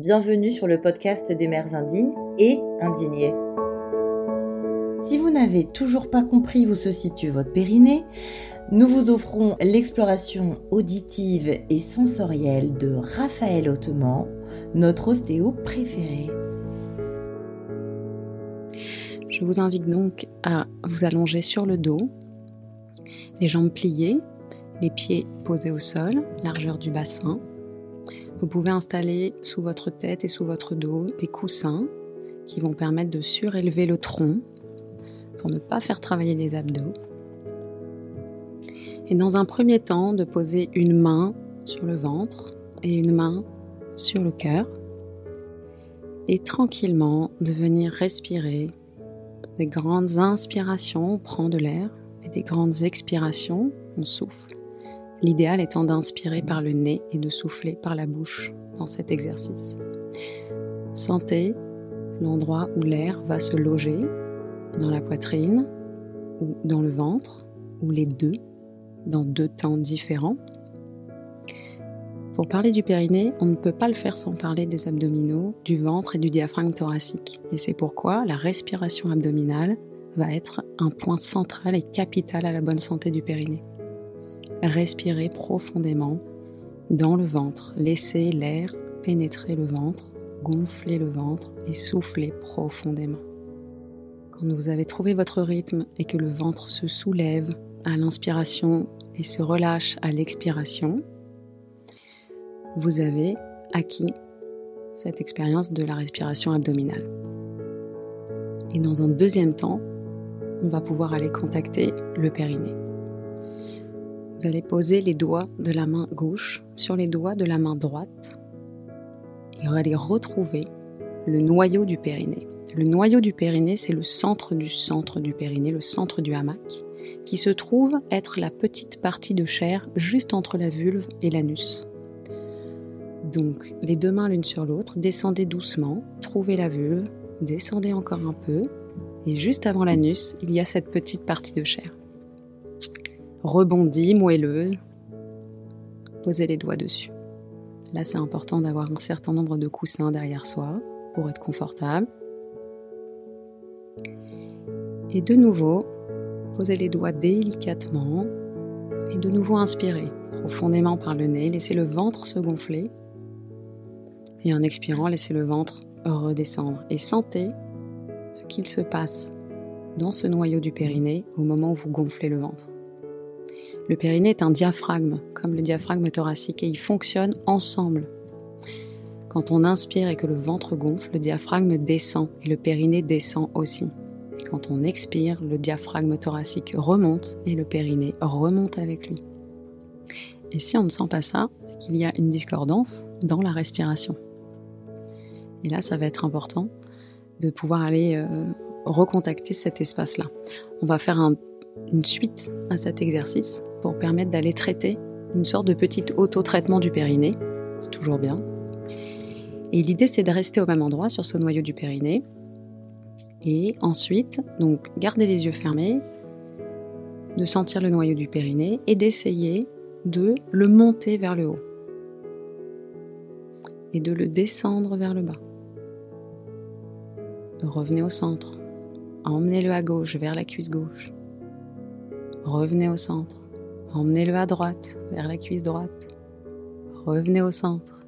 Bienvenue sur le podcast des mères indignes et indignées. Si vous n'avez toujours pas compris où se situe votre périnée, nous vous offrons l'exploration auditive et sensorielle de Raphaël Ottoman, notre ostéo préféré. Je vous invite donc à vous allonger sur le dos, les jambes pliées, les pieds posés au sol, largeur du bassin. Vous pouvez installer sous votre tête et sous votre dos des coussins qui vont permettre de surélever le tronc pour ne pas faire travailler les abdos. Et dans un premier temps, de poser une main sur le ventre et une main sur le cœur. Et tranquillement de venir respirer des grandes inspirations, on prend de l'air, et des grandes expirations, on souffle. L'idéal étant d'inspirer par le nez et de souffler par la bouche dans cet exercice. Sentez l'endroit où l'air va se loger dans la poitrine ou dans le ventre, ou les deux, dans deux temps différents. Pour parler du périnée, on ne peut pas le faire sans parler des abdominaux, du ventre et du diaphragme thoracique. Et c'est pourquoi la respiration abdominale va être un point central et capital à la bonne santé du périnée. Respirez profondément dans le ventre, laissez l'air pénétrer le ventre, gonfler le ventre et souffler profondément. Quand vous avez trouvé votre rythme et que le ventre se soulève à l'inspiration et se relâche à l'expiration, vous avez acquis cette expérience de la respiration abdominale. Et dans un deuxième temps, on va pouvoir aller contacter le périnée. Vous allez poser les doigts de la main gauche sur les doigts de la main droite et aller retrouver le noyau du périnée. Le noyau du périnée, c'est le centre du centre du périnée, le centre du hamac, qui se trouve être la petite partie de chair juste entre la vulve et l'anus. Donc, les deux mains l'une sur l'autre, descendez doucement, trouvez la vulve, descendez encore un peu, et juste avant l'anus, il y a cette petite partie de chair. Rebondie, moelleuse, posez les doigts dessus. Là, c'est important d'avoir un certain nombre de coussins derrière soi pour être confortable. Et de nouveau, posez les doigts délicatement et de nouveau inspirez profondément par le nez, laissez le ventre se gonfler et en expirant, laissez le ventre redescendre et sentez ce qu'il se passe dans ce noyau du périnée au moment où vous gonflez le ventre. Le périnée est un diaphragme, comme le diaphragme thoracique, et ils fonctionnent ensemble. Quand on inspire et que le ventre gonfle, le diaphragme descend et le périnée descend aussi. Quand on expire, le diaphragme thoracique remonte et le périnée remonte avec lui. Et si on ne sent pas ça, c'est qu'il y a une discordance dans la respiration. Et là, ça va être important de pouvoir aller euh, recontacter cet espace-là. On va faire une suite à cet exercice pour permettre d'aller traiter une sorte de petit auto-traitement du périnée. C'est toujours bien. Et l'idée, c'est de rester au même endroit sur ce noyau du périnée et ensuite, donc, garder les yeux fermés, de sentir le noyau du périnée et d'essayer de le monter vers le haut et de le descendre vers le bas. Revenez au centre. Emmenez-le à gauche vers la cuisse gauche. Revenez au centre. Emmenez-le à droite vers la cuisse droite. Revenez au centre.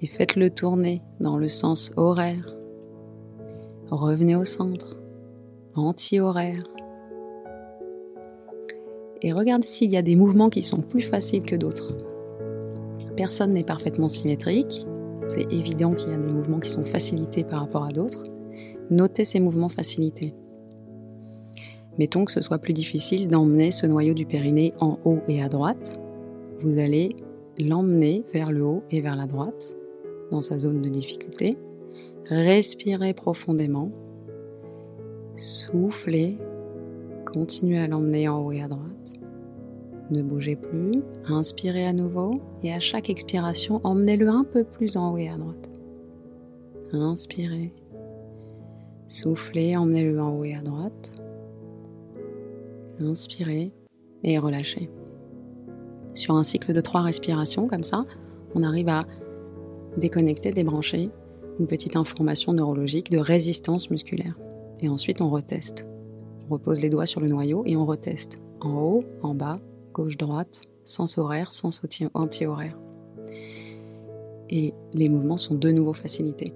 Et faites-le tourner dans le sens horaire Revenez au centre, anti-horaire. Et regardez s'il y a des mouvements qui sont plus faciles que d'autres. Personne n'est parfaitement symétrique. C'est évident qu'il y a des mouvements qui sont facilités par rapport à d'autres. Notez ces mouvements facilités. Mettons que ce soit plus difficile d'emmener ce noyau du périnée en haut et à droite. Vous allez l'emmener vers le haut et vers la droite, dans sa zone de difficulté. Respirez profondément. Soufflez. Continuez à l'emmener en haut et à droite. Ne bougez plus. Inspirez à nouveau. Et à chaque expiration, emmenez-le un peu plus en haut et à droite. Inspirez. Soufflez, emmenez-le en haut et à droite. Inspirez et relâchez. Sur un cycle de trois respirations comme ça, on arrive à déconnecter, débrancher une petite information neurologique de résistance musculaire. Et ensuite, on reteste. On repose les doigts sur le noyau et on reteste. En haut, en bas, gauche, droite, sens horaire, sens anti-horaire. Et les mouvements sont de nouveau facilités.